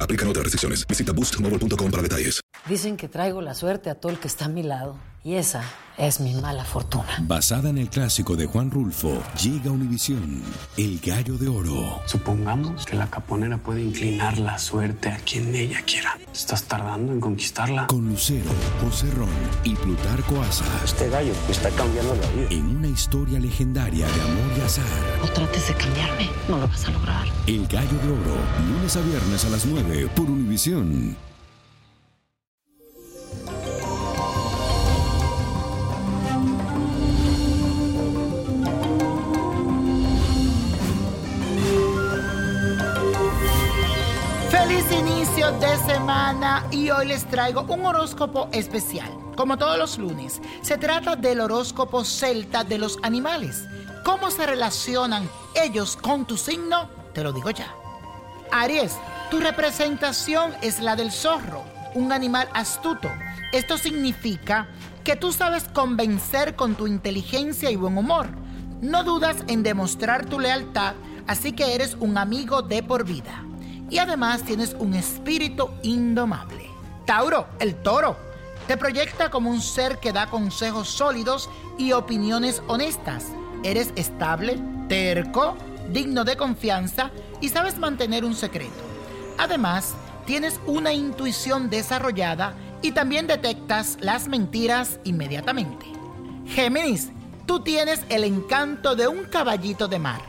Aplican otras restricciones. Visita boostmobile.com para detalles. Dicen que traigo la suerte a todo el que está a mi lado. Y esa es mi mala fortuna. Basada en el clásico de Juan Rulfo, llega Univisión, El Gallo de Oro. Supongamos que la caponera puede inclinar la suerte a quien ella quiera. ¿Estás tardando en conquistarla? Con Lucero, José Ron y Plutarco Asa. Este gallo está cambiando la vida. En una historia legendaria de amor y azar. No trates de cambiarme, no lo vas a lograr. El Gallo de Oro, lunes a viernes a las 9 por Univisión. Feliz inicio de semana y hoy les traigo un horóscopo especial. Como todos los lunes, se trata del horóscopo celta de los animales. ¿Cómo se relacionan ellos con tu signo? Te lo digo ya. Aries, tu representación es la del zorro, un animal astuto. Esto significa que tú sabes convencer con tu inteligencia y buen humor. No dudas en demostrar tu lealtad, así que eres un amigo de por vida. Y además tienes un espíritu indomable. Tauro, el toro, te proyecta como un ser que da consejos sólidos y opiniones honestas. Eres estable, terco, digno de confianza y sabes mantener un secreto. Además, tienes una intuición desarrollada y también detectas las mentiras inmediatamente. Géminis, tú tienes el encanto de un caballito de mar.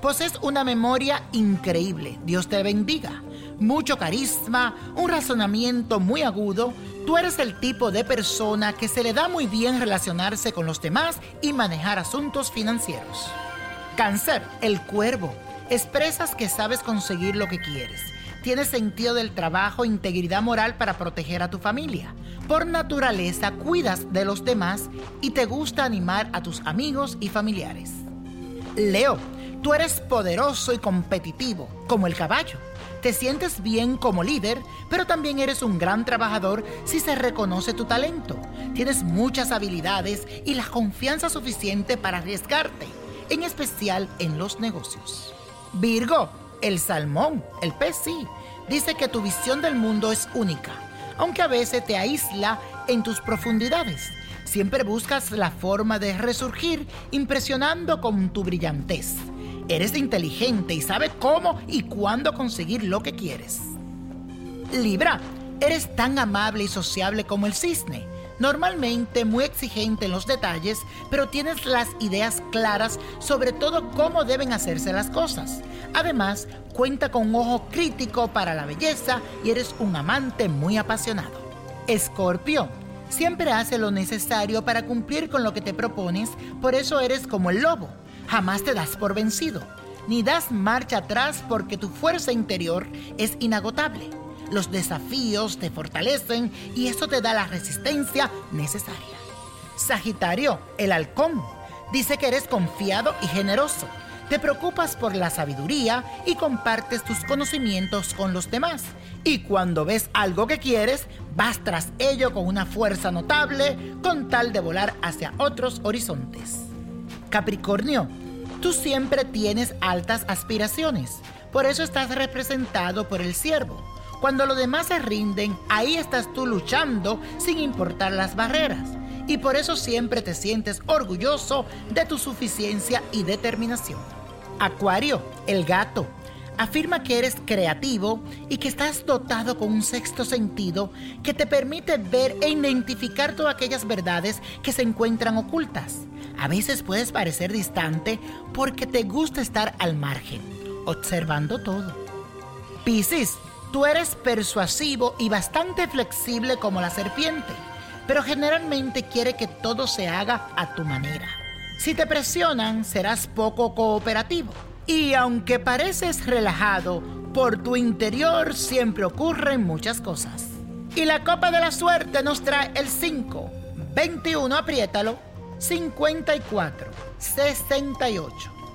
Posees una memoria increíble. Dios te bendiga. Mucho carisma, un razonamiento muy agudo. Tú eres el tipo de persona que se le da muy bien relacionarse con los demás y manejar asuntos financieros. Cáncer, el cuervo. Expresas que sabes conseguir lo que quieres. Tienes sentido del trabajo e integridad moral para proteger a tu familia. Por naturaleza cuidas de los demás y te gusta animar a tus amigos y familiares. Leo, tú eres poderoso y competitivo, como el caballo. Te sientes bien como líder, pero también eres un gran trabajador si se reconoce tu talento. Tienes muchas habilidades y la confianza suficiente para arriesgarte, en especial en los negocios. Virgo, el salmón, el pez sí, dice que tu visión del mundo es única, aunque a veces te aísla en tus profundidades. Siempre buscas la forma de resurgir impresionando con tu brillantez. Eres inteligente y sabes cómo y cuándo conseguir lo que quieres. Libra, eres tan amable y sociable como el cisne. Normalmente muy exigente en los detalles, pero tienes las ideas claras sobre todo cómo deben hacerse las cosas. Además, cuenta con un ojo crítico para la belleza y eres un amante muy apasionado. Escorpio, siempre hace lo necesario para cumplir con lo que te propones, por eso eres como el lobo. Jamás te das por vencido, ni das marcha atrás porque tu fuerza interior es inagotable. Los desafíos te fortalecen y eso te da la resistencia necesaria. Sagitario, el halcón, dice que eres confiado y generoso. Te preocupas por la sabiduría y compartes tus conocimientos con los demás. Y cuando ves algo que quieres, vas tras ello con una fuerza notable con tal de volar hacia otros horizontes. Capricornio, tú siempre tienes altas aspiraciones. Por eso estás representado por el ciervo. Cuando los demás se rinden, ahí estás tú luchando sin importar las barreras. Y por eso siempre te sientes orgulloso de tu suficiencia y determinación. Acuario, el gato. Afirma que eres creativo y que estás dotado con un sexto sentido que te permite ver e identificar todas aquellas verdades que se encuentran ocultas. A veces puedes parecer distante porque te gusta estar al margen, observando todo. Piscis, tú eres persuasivo y bastante flexible como la serpiente, pero generalmente quiere que todo se haga a tu manera. Si te presionan, serás poco cooperativo. Y aunque pareces relajado, por tu interior siempre ocurren muchas cosas. Y la copa de la suerte nos trae el 5, 21, apriétalo, 54, 68,